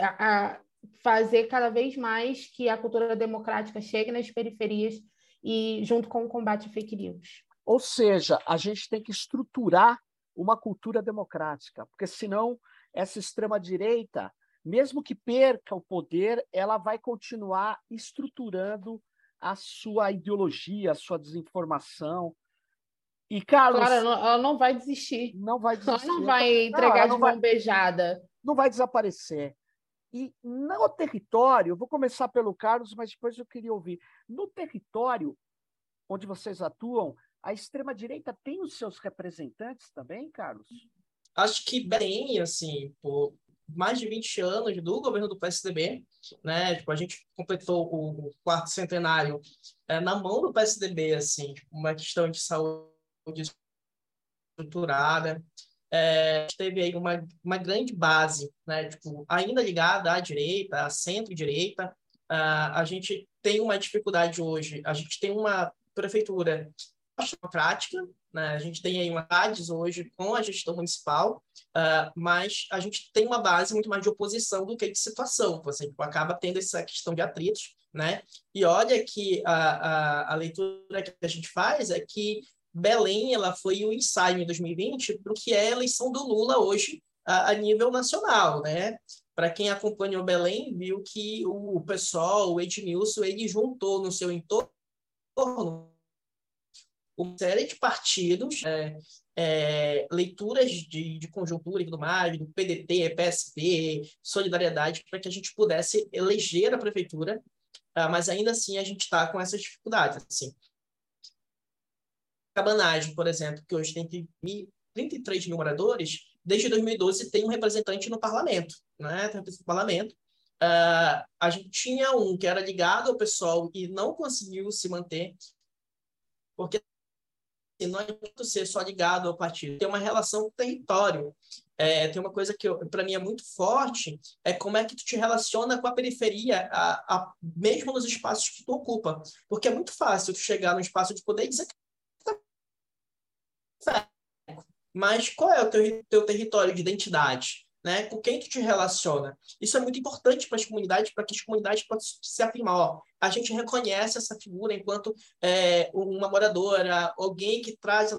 a, a fazer cada vez mais que a cultura democrática chegue nas periferias e junto com o combate a fake news. Ou seja, a gente tem que estruturar uma cultura democrática, porque senão essa extrema direita mesmo que perca o poder, ela vai continuar estruturando a sua ideologia, a sua desinformação. E, Carlos. Claro, não, ela não vai desistir. Não vai desistir. Ela não vai entregar não, de mão beijada. Não vai desaparecer. E no território, vou começar pelo Carlos, mas depois eu queria ouvir. No território onde vocês atuam, a extrema-direita tem os seus representantes também, Carlos? Acho que bem, assim, por, mais de 20 anos do governo do PSDB, né? Tipo, a gente completou o quarto centenário é, na mão do PSDB, assim, tipo, uma questão de saúde estruturada. É, teve aí uma, uma grande base, né? Tipo, ainda ligada à direita, à centro-direita. Uh, a gente tem uma dificuldade hoje, a gente tem uma prefeitura democrática, né? A gente tem aí uma TADES hoje com a gestão municipal, uh, mas a gente tem uma base muito mais de oposição do que de situação. Você acaba tendo essa questão de atritos, né? E olha que a, a, a leitura que a gente faz é que Belém ela foi o ensaio em 2020 para o que é a eleição do Lula hoje a, a nível nacional, né? Para quem acompanhou Belém, viu que o, o pessoal, o Edmilson, ele juntou no seu entorno uma série de partidos, é, é, leituras de, de, conjuntura e tudo mais, do PDT, PSB, Solidariedade, para que a gente pudesse eleger a prefeitura, uh, mas ainda assim a gente está com essas dificuldades. Assim. Cabanagem, por exemplo, que hoje tem 33 mil moradores, desde 2012 tem um representante no parlamento, né? Tem um parlamento. Uh, a gente tinha um que era ligado ao pessoal e não conseguiu se manter, porque não adianta ser só ligado ao partido, tem uma relação com território. É, tem uma coisa que para mim é muito forte, é como é que tu te relaciona com a periferia, a, a, mesmo nos espaços que tu ocupa. Porque é muito fácil tu chegar no espaço de poder e dizer que tá mas qual é o teu, teu território de identidade? Né? Com quem tu te relaciona. Isso é muito importante para as comunidades, para que as comunidades possam se afirmar, ó, a gente reconhece essa figura enquanto é, uma moradora, alguém que traz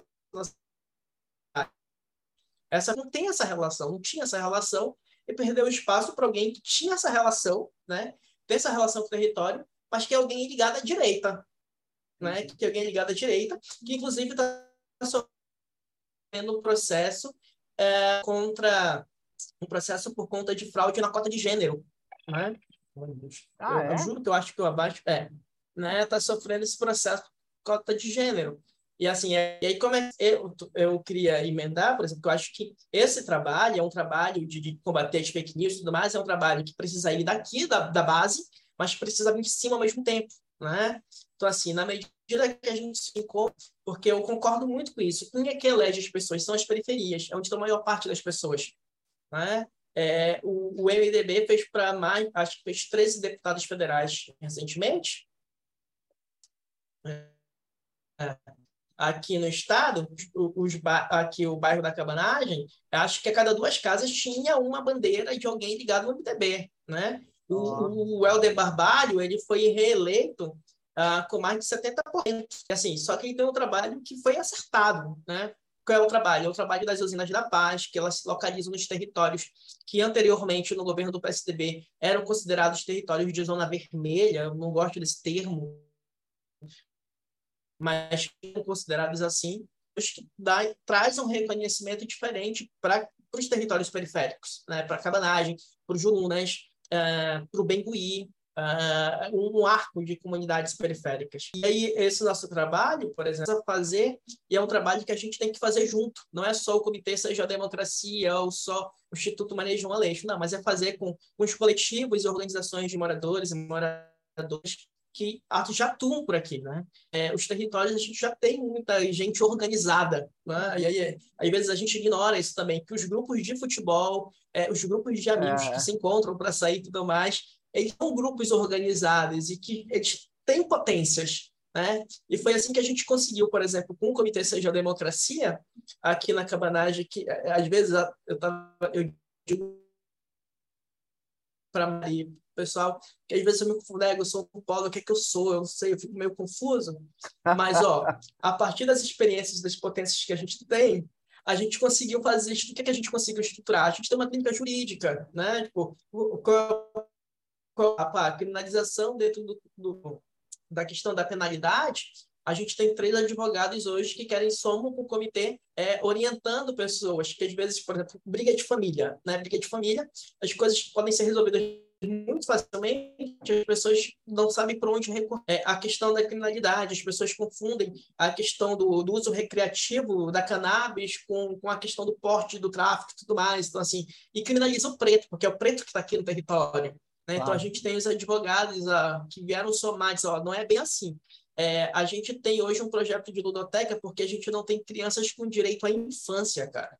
essa não tem essa relação, não tinha essa relação e perdeu espaço para alguém que tinha essa relação, né? Tem essa relação com o território, mas que é alguém ligado à direita, né? Uhum. Que é alguém ligado à direita, que inclusive está sofrendo um processo é, contra um processo por conta de fraude na cota de gênero. Né? Ah, eu, é? eu juro que eu acho que o abaixo é, né, tá sofrendo esse processo cota de gênero. E assim, é, e aí como é, eu, eu queria emendar, por exemplo, que eu acho que esse trabalho é um trabalho de, de combater as fake news e tudo mais, é um trabalho que precisa ir daqui da, da base, mas precisa vir de cima ao mesmo tempo, né? Então, assim, na medida que a gente se encontra, porque eu concordo muito com isso, quem é que elege as pessoas? São as periferias, é onde está a maior parte das pessoas. Né? É, o, o MDB fez para mais, acho que fez 13 deputados federais recentemente. É, aqui no estado, os, aqui o bairro da Cabanagem, acho que a cada duas casas tinha uma bandeira de alguém ligado ao MDB, né? O, o Helder Barbalho, ele foi reeleito uh, com mais de 70%. Assim, só que ele tem um trabalho que foi acertado, né? Qual é o trabalho? É o trabalho das usinas da paz, que elas se localizam nos territórios que anteriormente, no governo do PSDB, eram considerados territórios de zona vermelha, eu não gosto desse termo, mas considerados assim, que dá, traz um reconhecimento diferente para os territórios periféricos, né? para a Cabanagem, para o Jurunas, uh, para o Bengui, uh, um arco de comunidades periféricas. E aí, esse nosso trabalho, por exemplo, é fazer, e é um trabalho que a gente tem que fazer junto, não é só o Comitê Seja a Democracia ou só o Instituto Manejo Aleixo, não, mas é fazer com, com os coletivos e organizações de moradores e moradores que já atuam por aqui, né? É, os territórios a gente já tem muita gente organizada, né? E aí, às vezes a gente ignora isso também, que os grupos de futebol, é, os grupos de amigos é. que se encontram para sair e tudo mais, eles são grupos organizados e que eles têm potências, né? E foi assim que a gente conseguiu, por exemplo, com o Comitê Seja Democracia, aqui na Cabanagem, que é, às vezes eu, tava, eu digo para o pessoal, que às vezes eu me confundo, eu sou um polo, o que é que eu sou? Eu não sei, eu fico meio confuso. Mas, ó, a partir das experiências, das potências que a gente tem, a gente conseguiu fazer isso. O que, é que a gente conseguiu estruturar? A gente tem uma clínica jurídica, né? Tipo, a criminalização dentro do, do, da questão da penalidade, a gente tem três advogados hoje que querem somo com o comitê é, orientando pessoas que às vezes, por exemplo, briga de família, né? Briga de família, as coisas podem ser resolvidas muito facilmente, as pessoas não sabem para onde recorrer. É, a questão da criminalidade, as pessoas confundem a questão do, do uso recreativo da cannabis com, com a questão do porte, do tráfico e tudo mais. Então, assim, e criminaliza o preto, porque é o preto que está aqui no território. Né? Claro. Então, a gente tem os advogados a, que vieram somar, diz, ó, não é bem assim. É, a gente tem hoje um projeto de ludoteca porque a gente não tem crianças com direito à infância, cara.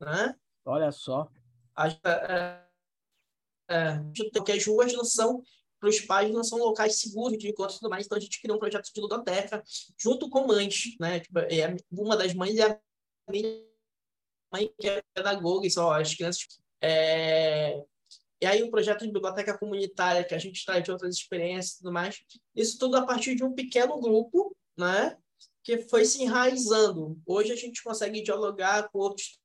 Né? Olha só. A, é, é, porque as ruas não são para os pais não são locais seguros de encontro e tudo mais, então a gente criou um projeto de ludoteca junto com mães, né? Tipo, é, uma das mães é a minha mãe que é pedagoga, e só as crianças é, e aí um projeto de biblioteca comunitária que a gente traz de outras experiências e tudo mais. Isso tudo a partir de um pequeno grupo, né? Que foi se enraizando. Hoje a gente consegue dialogar com outros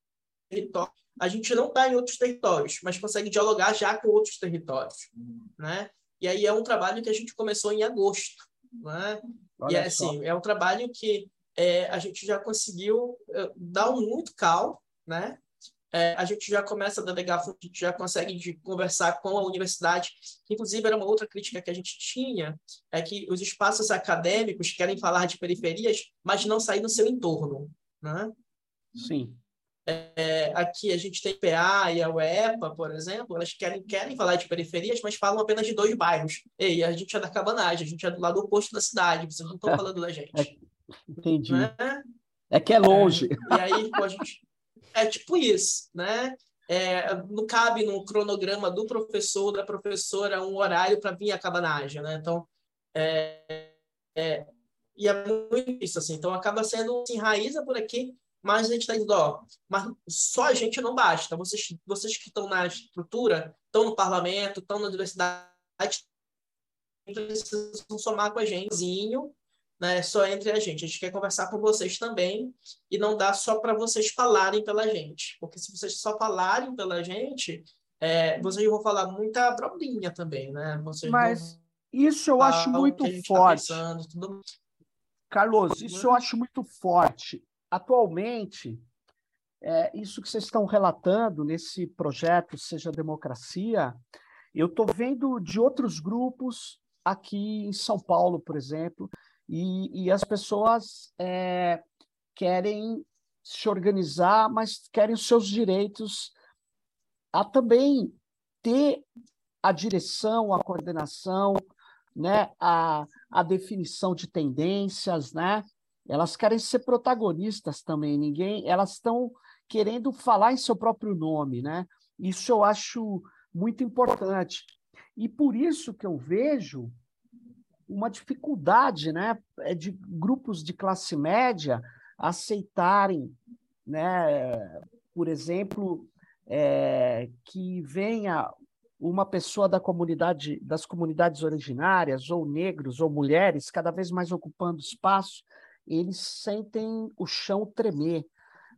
territórios. A gente não está em outros territórios, mas consegue dialogar já com outros territórios, né? E aí é um trabalho que a gente começou em agosto, né? Olha e é assim, é um trabalho que é, a gente já conseguiu é, dar um muito cal, né? É, a gente já começa a delegar, a gente já consegue conversar com a universidade. Inclusive, era uma outra crítica que a gente tinha, é que os espaços acadêmicos querem falar de periferias, mas não sair no seu entorno. Né? Sim. É, aqui a gente tem PA e a UEPA, por exemplo, elas querem, querem falar de periferias, mas falam apenas de dois bairros. Ei, a gente é da cabanagem, a gente é do lado oposto da cidade, vocês não estão falando da gente. É, entendi. Né? É que é longe. É, e aí, pô, a gente é tipo isso, né? É, não cabe no cronograma do professor, da professora, um horário para vir a cabanagem, né? Então, é, é, e é muito isso, assim. Então, acaba sendo, se enraiza por aqui, mas a gente está dizendo, ó, mas só a gente não basta. Vocês, vocês que estão na estrutura, estão no parlamento, estão na universidade, precisam somar com a gente, né, só entre a gente. A gente quer conversar com vocês também e não dá só para vocês falarem pela gente, porque se vocês só falarem pela gente, é, vocês vão falar muita abobrinha também, né? Vocês Mas isso eu acho muito tá forte. Tá pensando, tudo... Carlos, isso eu acho muito forte. Atualmente, é, isso que vocês estão relatando nesse projeto Seja Democracia, eu estou vendo de outros grupos aqui em São Paulo, por exemplo, e, e as pessoas é, querem se organizar, mas querem os seus direitos a também ter a direção, a coordenação, né, a, a definição de tendências, né? Elas querem ser protagonistas também. Ninguém, elas estão querendo falar em seu próprio nome, né? Isso eu acho muito importante. E por isso que eu vejo uma dificuldade né, é de grupos de classe média aceitarem, né, por exemplo, é, que venha uma pessoa da comunidade, das comunidades originárias, ou negros, ou mulheres, cada vez mais ocupando espaço, eles sentem o chão tremer,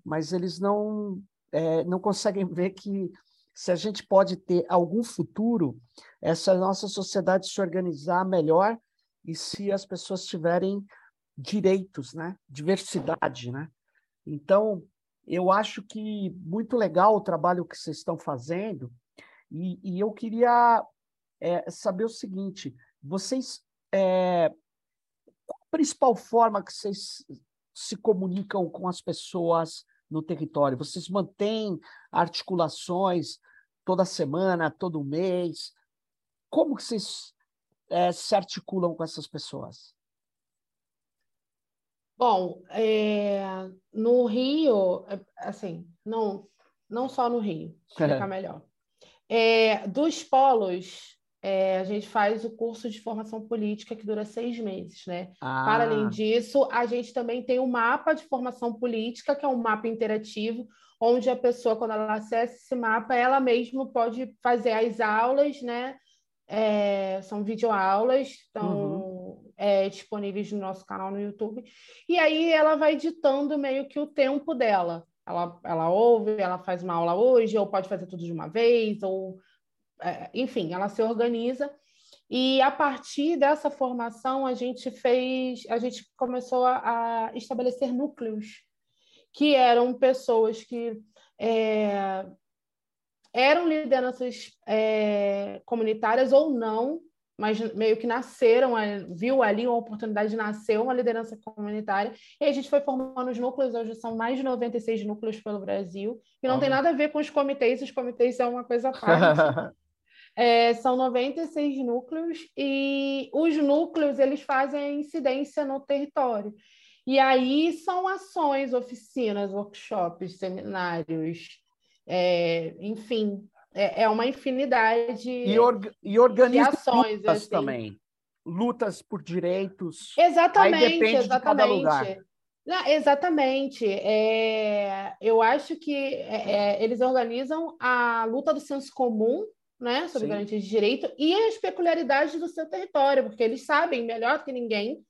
mas eles não, é, não conseguem ver que se a gente pode ter algum futuro, essa nossa sociedade se organizar melhor e se as pessoas tiverem direitos, né? Diversidade, né? Então, eu acho que muito legal o trabalho que vocês estão fazendo e, e eu queria é saber o seguinte: vocês. É, qual a principal forma que vocês se comunicam com as pessoas no território? Vocês mantêm articulações toda semana, todo mês? Como que vocês é, se articulam com essas pessoas? Bom, é, no Rio, é, assim, não, não só no Rio, explicar melhor. É, dos polos, é, a gente faz o curso de formação política que dura seis meses, né? Ah. Para além disso, a gente também tem o um mapa de formação política, que é um mapa interativo, onde a pessoa, quando ela acessa esse mapa, ela mesma pode fazer as aulas, né? É, são videoaulas, estão uhum. é, disponíveis no nosso canal no YouTube. E aí ela vai ditando meio que o tempo dela. Ela, ela ouve, ela faz uma aula hoje, ou pode fazer tudo de uma vez, ou é, enfim, ela se organiza. E a partir dessa formação, a gente fez, a gente começou a, a estabelecer núcleos, que eram pessoas que é, eram lideranças é, comunitárias ou não, mas meio que nasceram, viu ali uma oportunidade de nascer uma liderança comunitária, e a gente foi formando os núcleos, hoje são mais de 96 núcleos pelo Brasil, e não tem nada a ver com os comitês, os comitês são uma coisa à parte. É, são 96 núcleos e os núcleos eles fazem a incidência no território. E aí são ações, oficinas, workshops, seminários, é, enfim, é, é, uma infinidade e, orga e organiza de ações lutas assim. também. Lutas por direitos. Exatamente, aí depende exatamente. De cada lugar. Não, exatamente. É, eu acho que é, é, eles organizam a luta do senso comum né, sobre garantia de direito e as peculiaridades do seu território, porque eles sabem melhor do que ninguém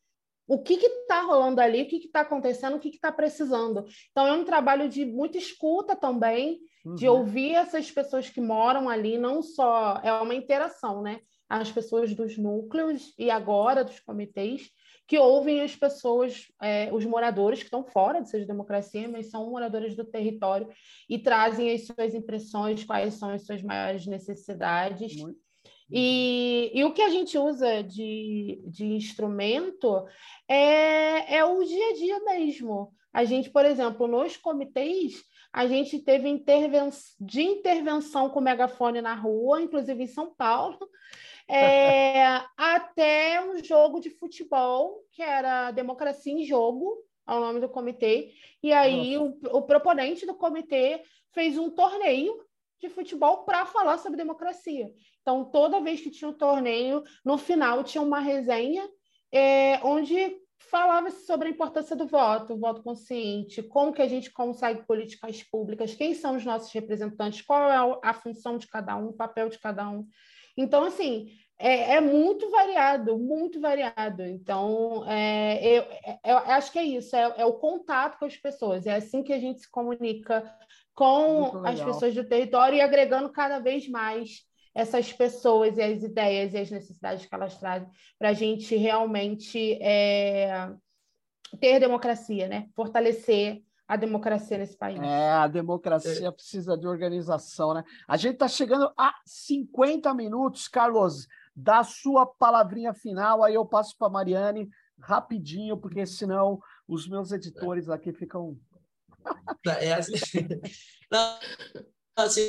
o que está rolando ali, o que está acontecendo, o que está precisando. Então, é um trabalho de muita escuta também, uhum. de ouvir essas pessoas que moram ali, não só. É uma interação, né? As pessoas dos núcleos e agora dos comitês, que ouvem as pessoas, é, os moradores que estão fora de seja democracia, mas são moradores do território e trazem as suas impressões, quais são as suas maiores necessidades. Muito. E, e, o que a gente usa de, de instrumento é, é o dia a dia mesmo. A gente, por exemplo, nos comitês, a gente teve interven de intervenção com megafone na rua, inclusive em São Paulo, é, até um jogo de futebol, que era Democracia em Jogo, ao nome do comitê. E aí o, o, proponente do comitê fez um torneio de futebol para falar sobre democracia. Então, toda vez que tinha um torneio, no final tinha uma resenha é, onde falava sobre a importância do voto, o voto consciente, como que a gente consegue políticas públicas, quem são os nossos representantes, qual é a função de cada um, o papel de cada um. Então, assim, é, é muito variado, muito variado. Então, é, eu, é, eu, acho que é isso, é, é, o contato com as pessoas, é assim que a gente se comunica com as pessoas do território e agregando cada vez mais essas pessoas e as ideias e as necessidades que elas trazem para a gente realmente é, ter democracia, né? fortalecer a democracia nesse país. É, a democracia é. precisa de organização, né? A gente está chegando a 50 minutos, Carlos. Dá a sua palavrinha final, aí eu passo para a Mariane rapidinho, porque senão os meus editores aqui ficam. É assim, não, assim,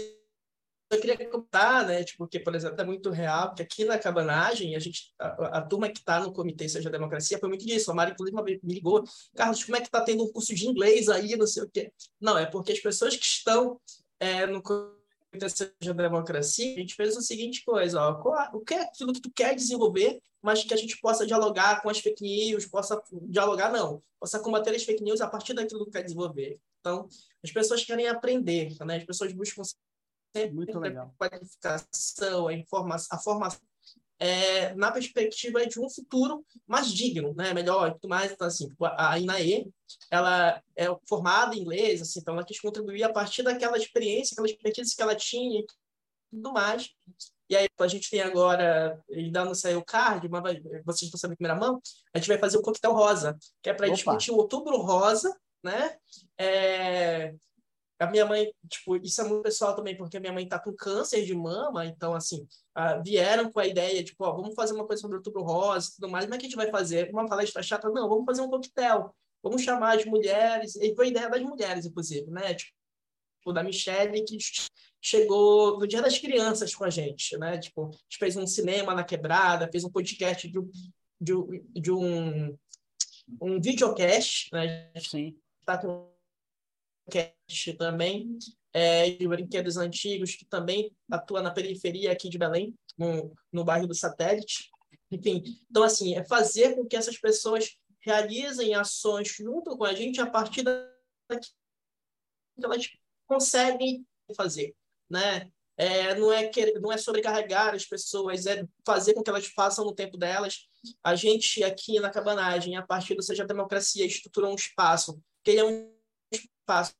eu queria comentar, né, tipo, porque, por exemplo, é muito real, porque aqui na cabanagem, a gente, a, a turma que está no Comitê Seja Democracia foi muito disso. A Mari, inclusive, me ligou, Carlos, como é que está tendo um curso de inglês aí, não sei o quê. Não, é porque as pessoas que estão é, no Comitê Seja Democracia, a gente fez a seguinte coisa, ó, qual, o que é aquilo que tu quer desenvolver, mas que a gente possa dialogar com as fake news, possa dialogar, não, possa combater as fake news a partir daquilo que quer desenvolver. Então, as pessoas querem aprender, né? as pessoas buscam muito legal. a qualificação, a informação, a formação é, na perspectiva de um futuro mais digno, né, melhor e tudo mais. Então, assim, tipo, a Inaê, ela é formada em inglês, assim, então ela quis contribuir a partir daquela experiência, aquela expertise que ela tinha e tudo mais. E aí, a gente tem agora, ainda não saiu o card, mas vocês estão sabendo em primeira mão, a gente vai fazer o coquetel rosa, que é para discutir o outubro rosa, né? É, a minha mãe, tipo, isso é muito pessoal também, porque a minha mãe tá com câncer de mama, então, assim, uh, vieram com a ideia, tipo, ó, vamos fazer uma coisa sobre o outubro rosa e tudo mais, como é que a gente vai fazer? Uma palestra chata? Não, vamos fazer um coquetel, vamos chamar as mulheres, e foi a ideia das mulheres, inclusive, né? Tipo, da Michelle, que chegou no Dia das Crianças com a gente, né? Tipo, a gente fez um cinema na quebrada, fez um podcast de, de, de um, um videocast, né? Sim. Tá com cast também é, de brinquedos antigos, que também atua na periferia aqui de Belém, no, no bairro do Satélite. Enfim, então, assim, é fazer com que essas pessoas realizem ações junto com a gente a partir da que elas conseguem fazer, né? É, não, é que, não é sobrecarregar as pessoas, é fazer com que elas façam no tempo delas. A gente aqui na Cabanagem, a partir do Seja Democracia, estruturou um espaço, que ele é um espaço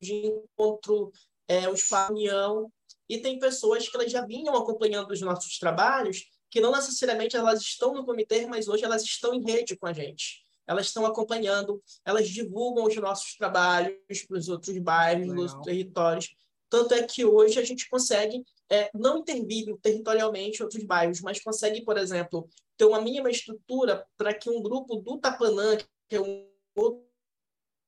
de encontro, é, um espaço de união, e tem pessoas que elas já vinham acompanhando os nossos trabalhos, que não necessariamente elas estão no comitê, mas hoje elas estão em rede com a gente elas estão acompanhando, elas divulgam os nossos trabalhos para os outros bairros, Legal. nos territórios. Tanto é que hoje a gente consegue é, não intervir territorialmente outros bairros, mas consegue, por exemplo, ter uma mínima estrutura para que um grupo do Tapanã, que é um outro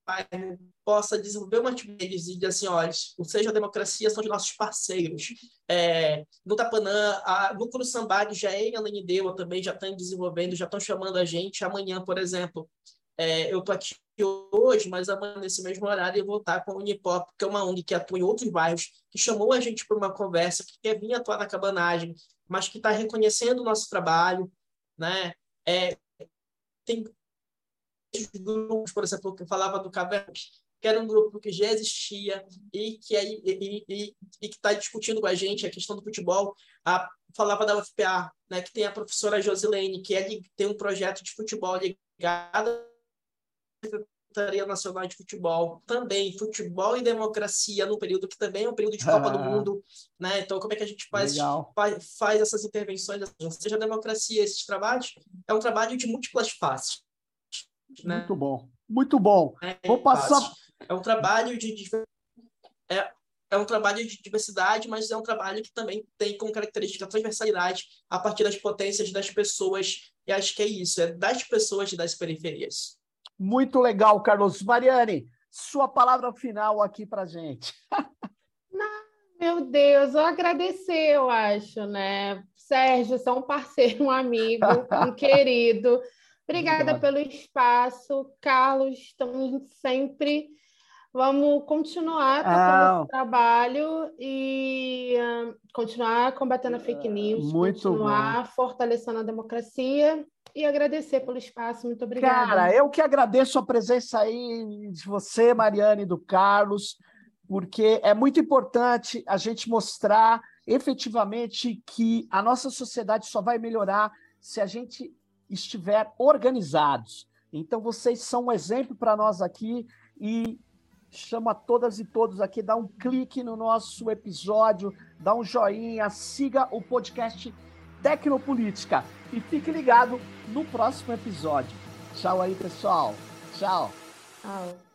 bairro, possa desenvolver uma atividade e dizer assim, olha, o Seja a Democracia são os nossos parceiros. É, no Tapanã, a, no Curuçambá, já é em Ananindeua também, já estão desenvolvendo, já estão chamando a gente. Amanhã, por exemplo, é, eu estou aqui hoje, mas amanhã, nesse mesmo horário, eu vou estar com a Unipop, que é uma ONG que atua em outros bairros, que chamou a gente para uma conversa, que quer vir atuar na cabanagem, mas que está reconhecendo o nosso trabalho, né? É, tem grupos, por exemplo, que eu falava do Caverna, que era um grupo que já existia e que aí e, e, e que está discutindo com a gente a questão do futebol. A, falava da UFPA, né, que tem a professora Josilene, que é, tem um projeto de futebol ligado à Secretaria Nacional de Futebol, também futebol e democracia no período que também é um período de Copa do Mundo, né? Então como é que a gente faz faz, faz essas intervenções, seja democracia, esses trabalhos é um trabalho de múltiplas faces. Né? Muito bom, muito bom. É, Vou passar é um trabalho de é, é um trabalho de diversidade, mas é um trabalho que também tem como característica a transversalidade a partir das potências das pessoas. E acho que é isso, é das pessoas das periferias. Muito legal, Carlos. Mariane, sua palavra final aqui para gente. meu Deus, eu agradecer, eu acho, né? Sérgio, você é um parceiro, um amigo, um querido. Obrigada Obrigado. pelo espaço. Carlos, estamos sempre Vamos continuar com ah, esse trabalho e uh, continuar combatendo a fake news, continuar bom. fortalecendo a democracia e agradecer pelo espaço. Muito obrigada. Cara, eu que agradeço a presença aí de você, Mariane, e do Carlos, porque é muito importante a gente mostrar efetivamente que a nossa sociedade só vai melhorar se a gente estiver organizados. Então, vocês são um exemplo para nós aqui e chama todas e todos aqui, dá um clique no nosso episódio, dá um joinha, siga o podcast Tecnopolítica e fique ligado no próximo episódio. Tchau aí, pessoal. Tchau. Tchau.